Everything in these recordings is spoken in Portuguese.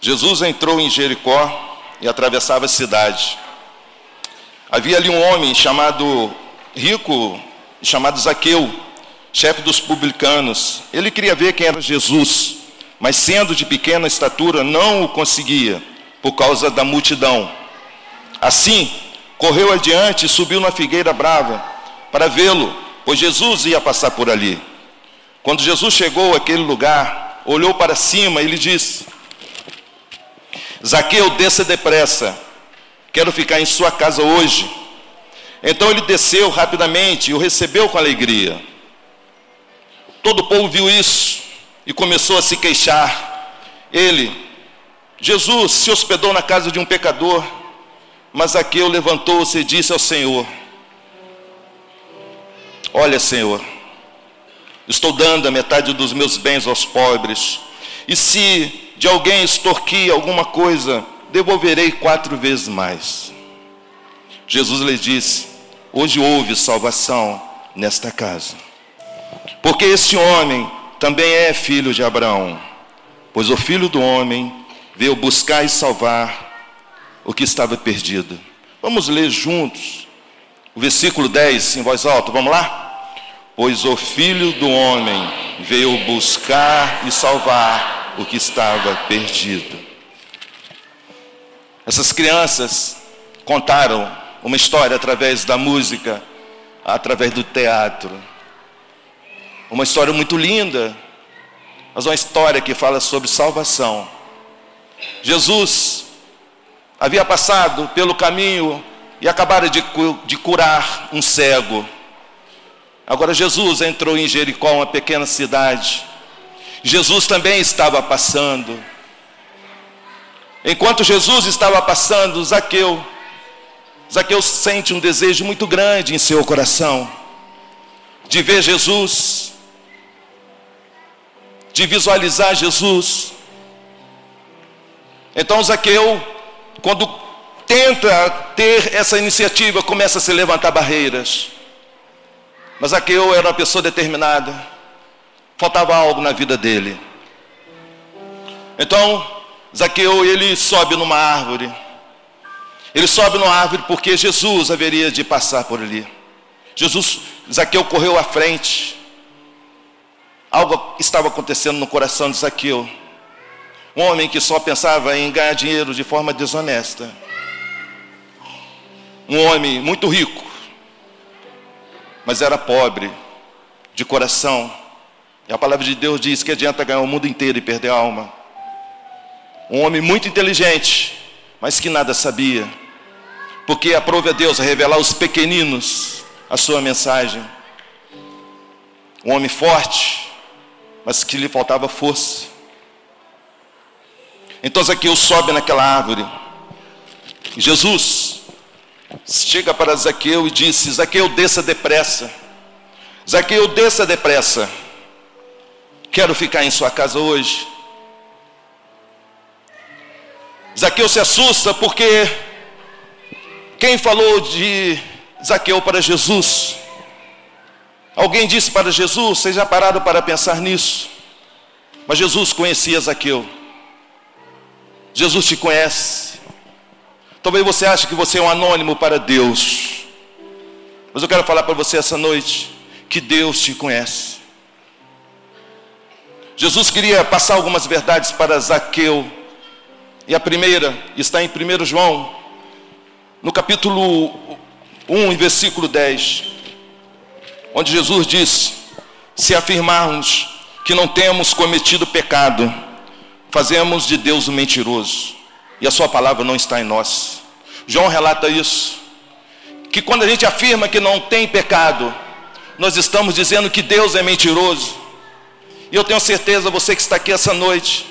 Jesus entrou em Jericó e atravessava a cidade. Havia ali um homem chamado rico, chamado Zaqueu, chefe dos publicanos. Ele queria ver quem era Jesus, mas sendo de pequena estatura, não o conseguia, por causa da multidão. Assim, correu adiante e subiu na figueira brava para vê-lo, pois Jesus ia passar por ali. Quando Jesus chegou àquele lugar, olhou para cima e lhe disse: Zaqueu, desça depressa, quero ficar em sua casa hoje. Então ele desceu rapidamente e o recebeu com alegria. Todo o povo viu isso e começou a se queixar. Ele, Jesus, se hospedou na casa de um pecador, mas Zaqueu levantou-se e disse ao Senhor: Olha, Senhor, estou dando a metade dos meus bens aos pobres, e se de alguém extorquir alguma coisa, devolverei quatro vezes mais. Jesus lhe disse: Hoje houve salvação nesta casa, porque este homem também é filho de Abraão, pois o filho do homem veio buscar e salvar o que estava perdido. Vamos ler juntos o versículo 10 em voz alta, vamos lá? Pois o filho do homem veio buscar e salvar o que estava perdido. Essas crianças contaram uma história através da música, através do teatro. Uma história muito linda, mas uma história que fala sobre salvação. Jesus havia passado pelo caminho e acabara de, de curar um cego. Agora Jesus entrou em Jericó, uma pequena cidade, Jesus também estava passando. Enquanto Jesus estava passando, Zaqueu, Zaqueu sente um desejo muito grande em seu coração de ver Jesus, de visualizar Jesus. Então Zaqueu, quando tenta ter essa iniciativa, começa a se levantar barreiras. Mas Zaqueu era uma pessoa determinada. Faltava algo na vida dele. Então, Zaqueu, ele sobe numa árvore. Ele sobe numa árvore porque Jesus haveria de passar por ali. Jesus, Zaqueu correu à frente. Algo estava acontecendo no coração de Zaqueu. Um homem que só pensava em ganhar dinheiro de forma desonesta. Um homem muito rico, mas era pobre de coração. E a palavra de Deus diz que adianta ganhar o mundo inteiro e perder a alma. Um homem muito inteligente, mas que nada sabia. Porque aprove a Deus a revelar aos pequeninos a sua mensagem. Um homem forte, mas que lhe faltava força. Então Zaqueu sobe naquela árvore. Jesus chega para Zaqueu e disse: Zaqueu, desça depressa. Zaqueu, desça depressa. Quero ficar em sua casa hoje. Zaqueu se assusta porque quem falou de Zaqueu para Jesus? Alguém disse para Jesus, vocês já para pensar nisso? Mas Jesus conhecia Zaqueu. Jesus te conhece. Talvez você ache que você é um anônimo para Deus. Mas eu quero falar para você essa noite que Deus te conhece. Jesus queria passar algumas verdades para Zaqueu. E a primeira está em 1 João, no capítulo 1, versículo 10, onde Jesus diz: Se afirmarmos que não temos cometido pecado, fazemos de Deus um mentiroso, e a Sua palavra não está em nós. João relata isso, que quando a gente afirma que não tem pecado, nós estamos dizendo que Deus é mentiroso, e eu tenho certeza, você que está aqui essa noite,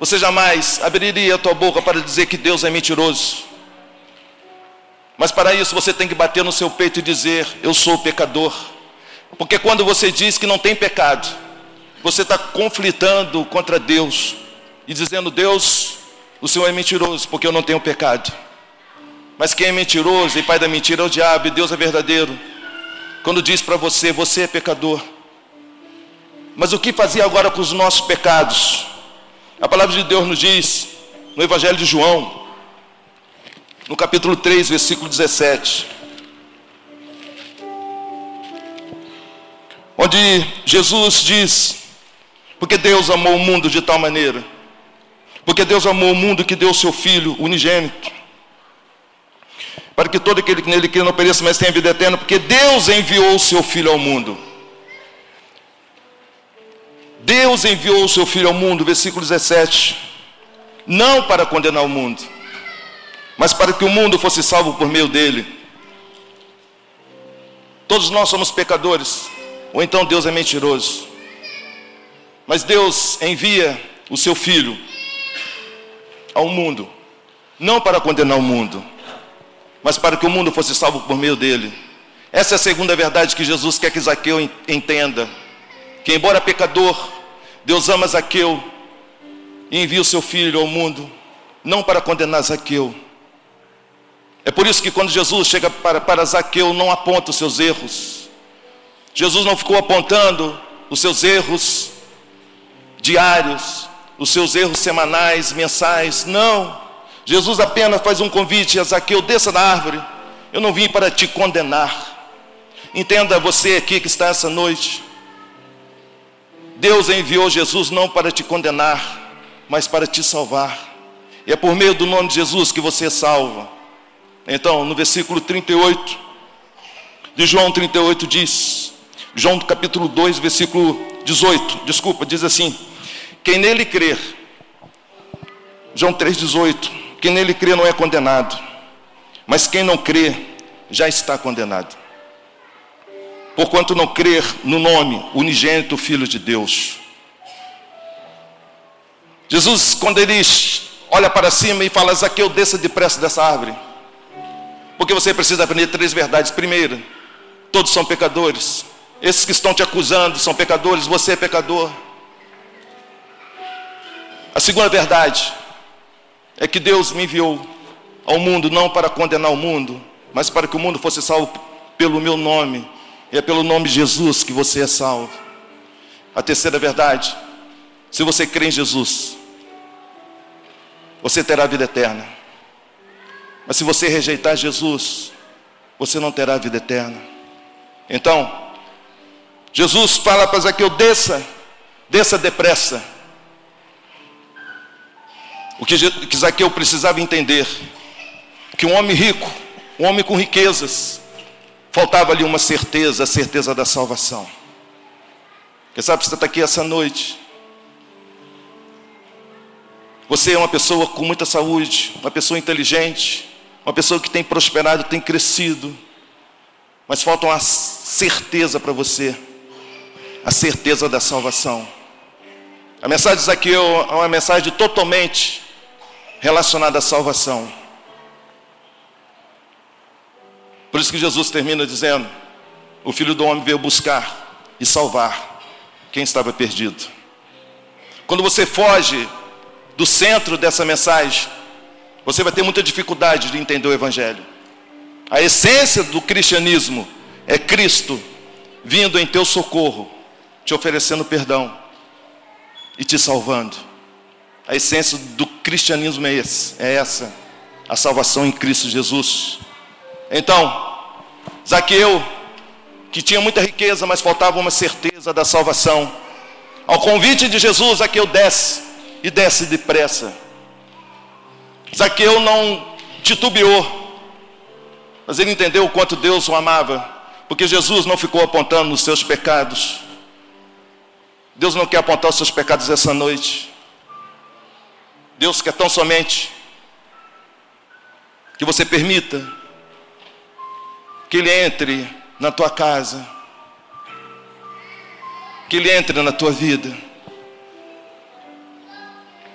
você jamais abriria a tua boca para dizer que Deus é mentiroso. Mas para isso você tem que bater no seu peito e dizer: Eu sou pecador. Porque quando você diz que não tem pecado, você está conflitando contra Deus e dizendo: Deus, o Senhor é mentiroso, porque eu não tenho pecado. Mas quem é mentiroso e pai da mentira é o diabo, e Deus é verdadeiro. Quando diz para você: Você é pecador. Mas o que fazer agora com os nossos pecados? A palavra de Deus nos diz no Evangelho de João, no capítulo 3, versículo 17. Onde Jesus diz: Porque Deus amou o mundo de tal maneira, porque Deus amou o mundo que deu o seu Filho unigênito, para que todo aquele que nele crê não pereça, mas tenha vida eterna, porque Deus enviou o seu Filho ao mundo. Deus enviou o seu Filho ao mundo, versículo 17, não para condenar o mundo, mas para que o mundo fosse salvo por meio dele. Todos nós somos pecadores, ou então Deus é mentiroso. Mas Deus envia o seu Filho ao mundo, não para condenar o mundo, mas para que o mundo fosse salvo por meio dele. Essa é a segunda verdade que Jesus quer que Zaqueu entenda. Que embora pecador, Deus ama Zaqueu e envia o seu filho ao mundo, não para condenar Zaqueu. É por isso que quando Jesus chega para, para Zaqueu, não aponta os seus erros. Jesus não ficou apontando os seus erros diários, os seus erros semanais, mensais. Não. Jesus apenas faz um convite a Zaqueu, desça da árvore. Eu não vim para te condenar. Entenda você aqui que está essa noite. Deus enviou Jesus não para te condenar, mas para te salvar. E é por meio do nome de Jesus que você é salva. Então, no versículo 38 de João 38 diz, João capítulo 2, versículo 18, desculpa, diz assim: Quem nele crer, João 3,18, quem nele crê não é condenado, mas quem não crê já está condenado. Porquanto não crer no nome unigênito Filho de Deus. Jesus, quando ele olha para cima e fala, Zaqueu, desça depressa dessa árvore. Porque você precisa aprender três verdades. Primeira, todos são pecadores. Esses que estão te acusando são pecadores, você é pecador. A segunda verdade, é que Deus me enviou ao mundo não para condenar o mundo, mas para que o mundo fosse salvo pelo meu nome. E é pelo nome de Jesus que você é salvo. A terceira verdade, se você crê em Jesus, você terá vida eterna. Mas se você rejeitar Jesus, você não terá vida eterna. Então, Jesus fala para Zaqueu: desça, desça depressa. O que Zaqueu precisava entender, que um homem rico, um homem com riquezas, faltava ali uma certeza, a certeza da salvação. Quem sabe você está aqui essa noite. Você é uma pessoa com muita saúde, uma pessoa inteligente, uma pessoa que tem prosperado, tem crescido, mas falta uma certeza para você, a certeza da salvação. A mensagem de Zaqueu é uma mensagem totalmente relacionada à salvação. Por isso que Jesus termina dizendo: O filho do homem veio buscar e salvar quem estava perdido. Quando você foge do centro dessa mensagem, você vai ter muita dificuldade de entender o Evangelho. A essência do cristianismo é Cristo vindo em teu socorro, te oferecendo perdão e te salvando. A essência do cristianismo é, é essa, a salvação em Cristo Jesus. Então, Zaqueu, que tinha muita riqueza, mas faltava uma certeza da salvação. Ao convite de Jesus, Zaqueu desce e desce depressa. Zaqueu não titubeou, mas ele entendeu o quanto Deus o amava, porque Jesus não ficou apontando nos seus pecados. Deus não quer apontar os seus pecados essa noite. Deus quer tão somente que você permita que Ele entre na tua casa, que Ele entre na tua vida.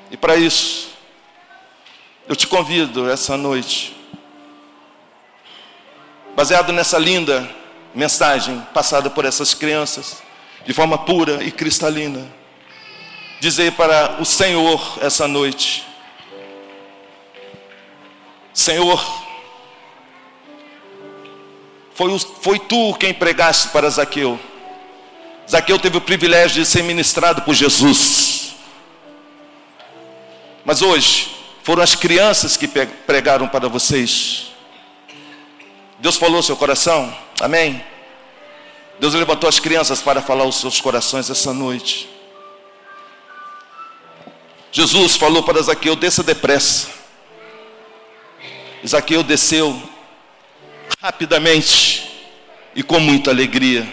E para isso, eu te convido essa noite, baseado nessa linda mensagem passada por essas crianças, de forma pura e cristalina dizer para o Senhor essa noite: Senhor, foi, foi tu quem pregaste para Zaqueu. Zaqueu teve o privilégio de ser ministrado por Jesus. Mas hoje, Foram as crianças que pregaram para vocês. Deus falou seu coração? Amém? Deus levantou as crianças para falar os seus corações essa noite. Jesus falou para Zaqueu: desça depressa. Zaqueu desceu rapidamente e com muita alegria.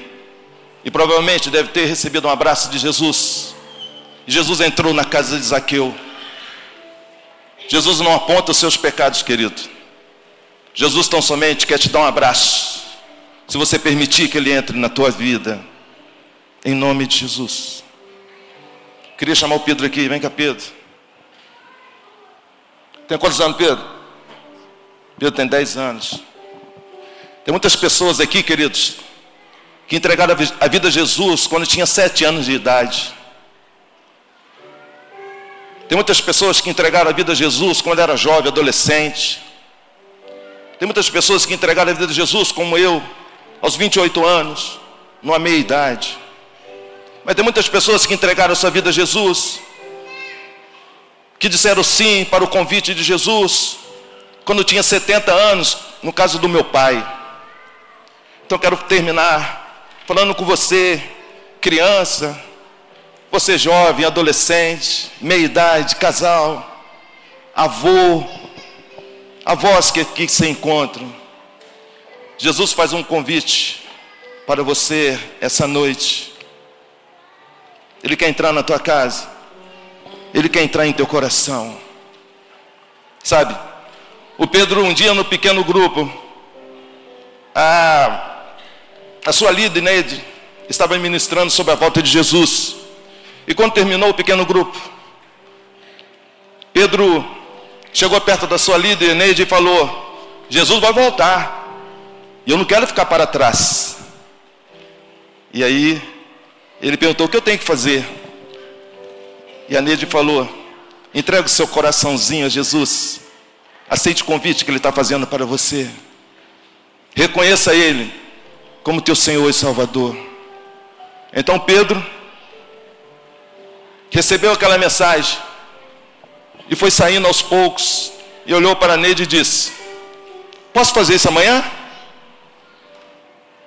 E provavelmente deve ter recebido um abraço de Jesus. Jesus entrou na casa de Zaqueu. Jesus não aponta os seus pecados, querido. Jesus tão somente quer te dar um abraço. Se você permitir que ele entre na tua vida, em nome de Jesus. Queria chamar o Pedro aqui, vem cá, Pedro. Tem quantos anos, Pedro? Pedro tem 10 anos. Tem muitas pessoas aqui, queridos, que entregaram a vida a Jesus quando tinha 7 anos de idade. Tem muitas pessoas que entregaram a vida a Jesus quando era jovem, adolescente. Tem muitas pessoas que entregaram a vida a Jesus, como eu, aos 28 anos, numa meia idade. Mas tem muitas pessoas que entregaram a sua vida a Jesus, que disseram sim para o convite de Jesus, quando tinha 70 anos, no caso do meu pai. Então quero terminar falando com você, criança, você jovem, adolescente, meia idade, casal, avô, avós que aqui se encontram. Jesus faz um convite para você essa noite. Ele quer entrar na tua casa. Ele quer entrar em teu coração. Sabe? O Pedro um dia no pequeno grupo, a, a sua líder Neide estava ministrando sobre a volta de Jesus. E quando terminou o pequeno grupo, Pedro chegou perto da sua líder Neide e falou: Jesus vai voltar. E eu não quero ficar para trás. E aí, ele perguntou: O que eu tenho que fazer? E a Neide falou: Entrega o seu coraçãozinho a Jesus. Aceite o convite que Ele está fazendo para você. Reconheça Ele como teu Senhor e Salvador. Então Pedro recebeu aquela mensagem e foi saindo aos poucos e olhou para Neide e disse: Posso fazer isso amanhã?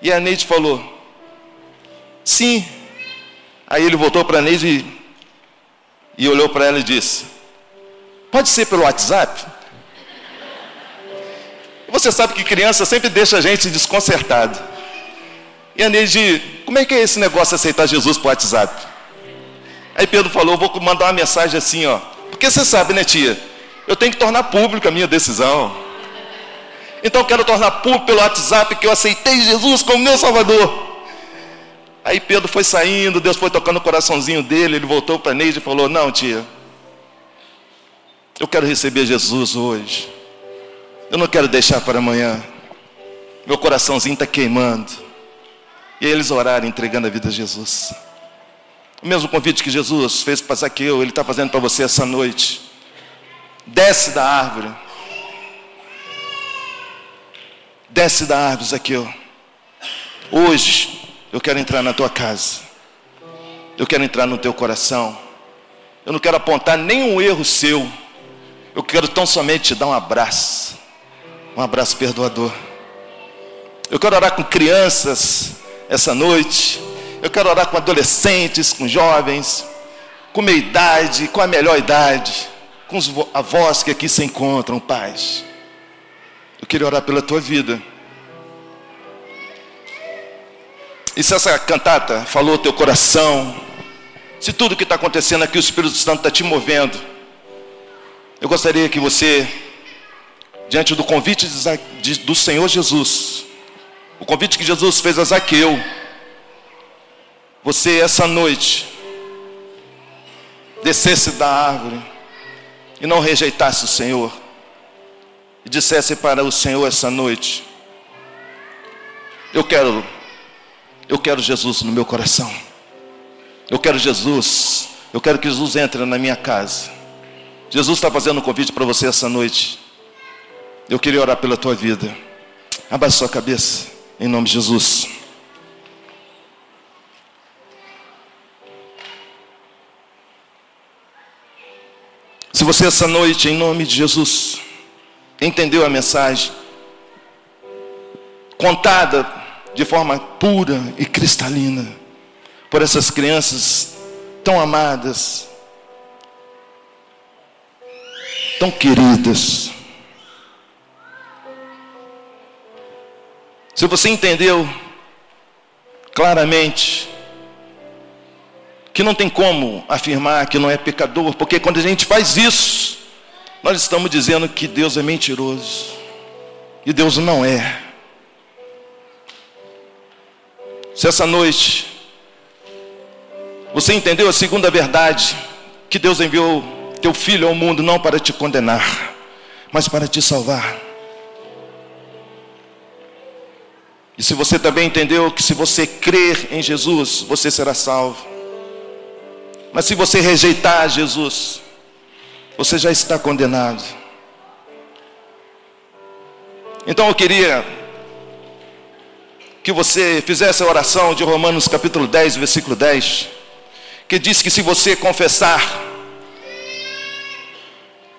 E a Neide falou: Sim. Aí ele voltou para a Neide e, e olhou para ela e disse: Pode ser pelo WhatsApp? Você sabe que criança sempre deixa a gente desconcertado. E a Neide, como é que é esse negócio de aceitar Jesus por WhatsApp? Aí Pedro falou: Vou mandar uma mensagem assim, ó. Porque você sabe, né, tia? Eu tenho que tornar pública a minha decisão. Então eu quero tornar público pelo WhatsApp que eu aceitei Jesus como meu Salvador. Aí Pedro foi saindo, Deus foi tocando o coraçãozinho dele, ele voltou para Neide e falou: Não, tia, eu quero receber Jesus hoje. Eu não quero deixar para amanhã. Meu coraçãozinho está queimando. Eles oraram, entregando a vida a Jesus. O mesmo convite que Jesus fez para Zaqueu, Ele está fazendo para você essa noite. Desce da árvore. Desce da árvore, Zaqueu. Hoje eu quero entrar na tua casa. Eu quero entrar no teu coração. Eu não quero apontar nenhum erro seu. Eu quero tão somente te dar um abraço. Um abraço perdoador. Eu quero orar com crianças essa noite. Eu quero orar com adolescentes, com jovens, com meia idade, com a melhor idade, com os avós que aqui se encontram, pais. Eu queria orar pela tua vida. E se essa cantata falou teu coração, se tudo que está acontecendo aqui, o Espírito Santo está te movendo, eu gostaria que você, diante do convite de, do Senhor Jesus, o convite que Jesus fez a Zaqueu, você essa noite descesse da árvore e não rejeitasse o Senhor e dissesse para o Senhor essa noite: Eu quero, eu quero Jesus no meu coração. Eu quero Jesus. Eu quero que Jesus entre na minha casa. Jesus está fazendo um convite para você essa noite. Eu queria orar pela tua vida. Abaixe sua cabeça, em nome de Jesus. Se você essa noite, em nome de Jesus, entendeu a mensagem, contada de forma pura e cristalina por essas crianças tão amadas, tão queridas. Se você entendeu claramente que não tem como afirmar que não é pecador, porque quando a gente faz isso, nós estamos dizendo que Deus é mentiroso. E Deus não é. Se essa noite você entendeu a segunda verdade, que Deus enviou teu filho ao mundo não para te condenar, mas para te salvar. E se você também entendeu que se você crer em Jesus, você será salvo. Mas se você rejeitar Jesus, você já está condenado. Então eu queria que você fizesse a oração de Romanos capítulo 10, versículo 10, que diz que se você confessar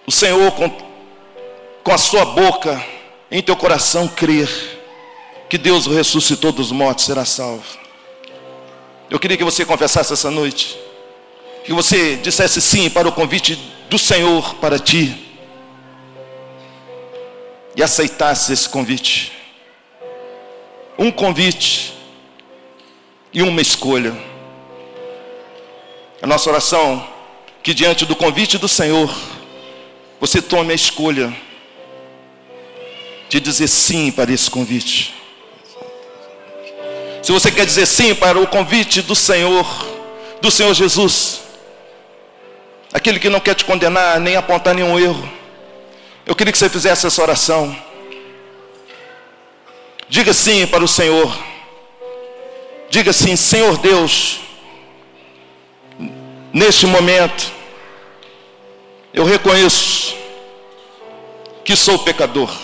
o Senhor com, com a sua boca, em teu coração crer que Deus o ressuscitou dos mortos, será salvo. Eu queria que você confessasse essa noite que você dissesse sim para o convite do Senhor para ti e aceitasse esse convite. Um convite e uma escolha. A nossa oração que diante do convite do Senhor você tome a escolha de dizer sim para esse convite. Se você quer dizer sim para o convite do Senhor, do Senhor Jesus, aquele que não quer te condenar nem apontar nenhum erro. Eu queria que você fizesse essa oração. Diga sim para o Senhor. Diga sim, Senhor Deus, neste momento, eu reconheço que sou pecador.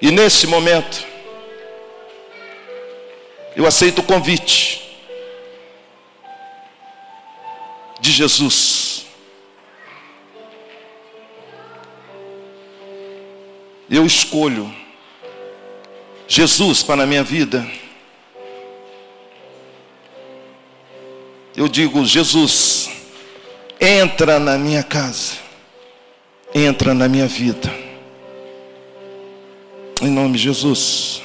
E nesse momento, eu aceito o convite de Jesus. Eu escolho Jesus para a minha vida. Eu digo, Jesus, entra na minha casa, entra na minha vida. Em nome de Jesus.